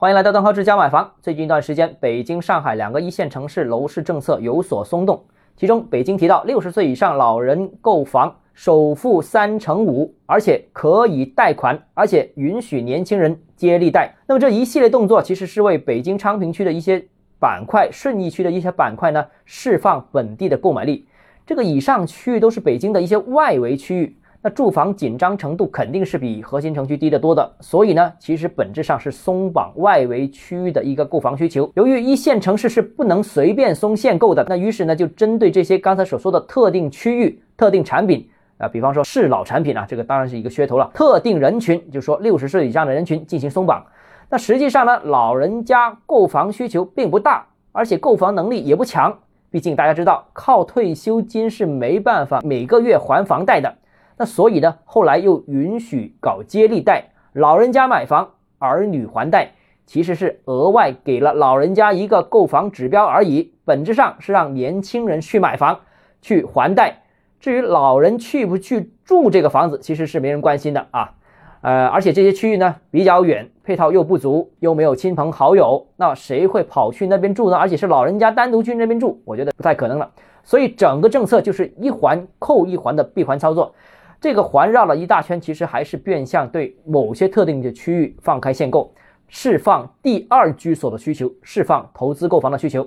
欢迎来到邓浩之家买房。最近一段时间，北京、上海两个一线城市楼市政策有所松动。其中，北京提到六十岁以上老人购房首付三成五，而且可以贷款，而且允许年轻人接力贷。那么这一系列动作，其实是为北京昌平区的一些板块、顺义区的一些板块呢，释放本地的购买力。这个以上区域都是北京的一些外围区域。那住房紧张程度肯定是比核心城区低得多的，所以呢，其实本质上是松绑外围区域的一个购房需求。由于一线城市是不能随便松限购的，那于是呢，就针对这些刚才所说的特定区域、特定产品啊，比方说是老产品啊，这个当然是一个噱头了。特定人群，就说六十岁以上的人群进行松绑。那实际上呢，老人家购房需求并不大，而且购房能力也不强。毕竟大家知道，靠退休金是没办法每个月还房贷的。那所以呢，后来又允许搞接力贷，老人家买房，儿女还贷，其实是额外给了老人家一个购房指标而已，本质上是让年轻人去买房，去还贷。至于老人去不去住这个房子，其实是没人关心的啊。呃，而且这些区域呢比较远，配套又不足，又没有亲朋好友，那谁会跑去那边住呢？而且是老人家单独去那边住，我觉得不太可能了。所以整个政策就是一环扣一环的闭环操作。这个环绕了一大圈，其实还是变相对某些特定的区域放开限购，释放第二居所的需求，释放投资购房的需求。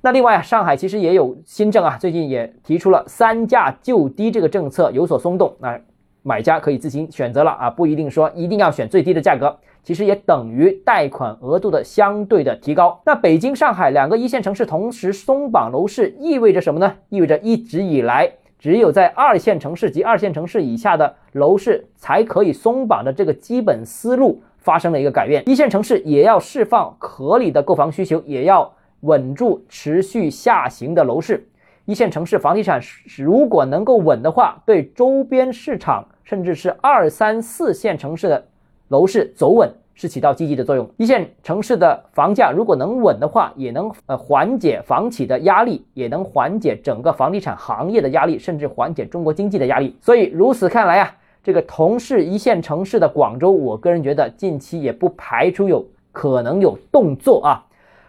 那另外啊，上海其实也有新政啊，最近也提出了三价就低这个政策有所松动，那买家可以自行选择了啊，不一定说一定要选最低的价格，其实也等于贷款额度的相对的提高。那北京、上海两个一线城市同时松绑楼市，意味着什么呢？意味着一直以来。只有在二线城市及二线城市以下的楼市才可以松绑的这个基本思路发生了一个改变，一线城市也要释放合理的购房需求，也要稳住持续下行的楼市。一线城市房地产如果能够稳的话，对周边市场甚至是二三四线城市的楼市走稳。是起到积极的作用。一线城市的房价如果能稳的话，也能呃缓解房企的压力，也能缓解整个房地产行业的压力，甚至缓解中国经济的压力。所以如此看来啊，这个同是一线城市的广州，我个人觉得近期也不排除有可能有动作啊，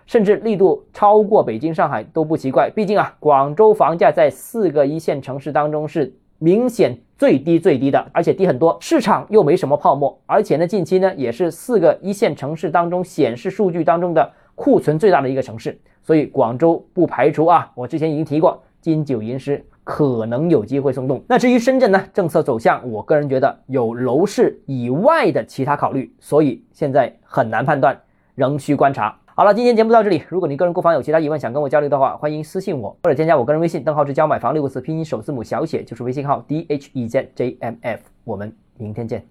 甚至力度超过北京、上海都不奇怪。毕竟啊，广州房价在四个一线城市当中是。明显最低最低的，而且低很多，市场又没什么泡沫，而且呢，近期呢也是四个一线城市当中显示数据当中的库存最大的。一个城市，所以广州不排除啊，我之前已经提过，金九银十可能有机会松动。那至于深圳呢，政策走向，我个人觉得有楼市以外的其他考虑，所以现在很难判断，仍需观察。好了，今天节目到这里。如果你个人购房有其他疑问，想跟我交流的话，欢迎私信我或者添加我个人微信邓浩志教买房六个字拼音首字母小写就是微信号 d h e z j m f。我们明天见。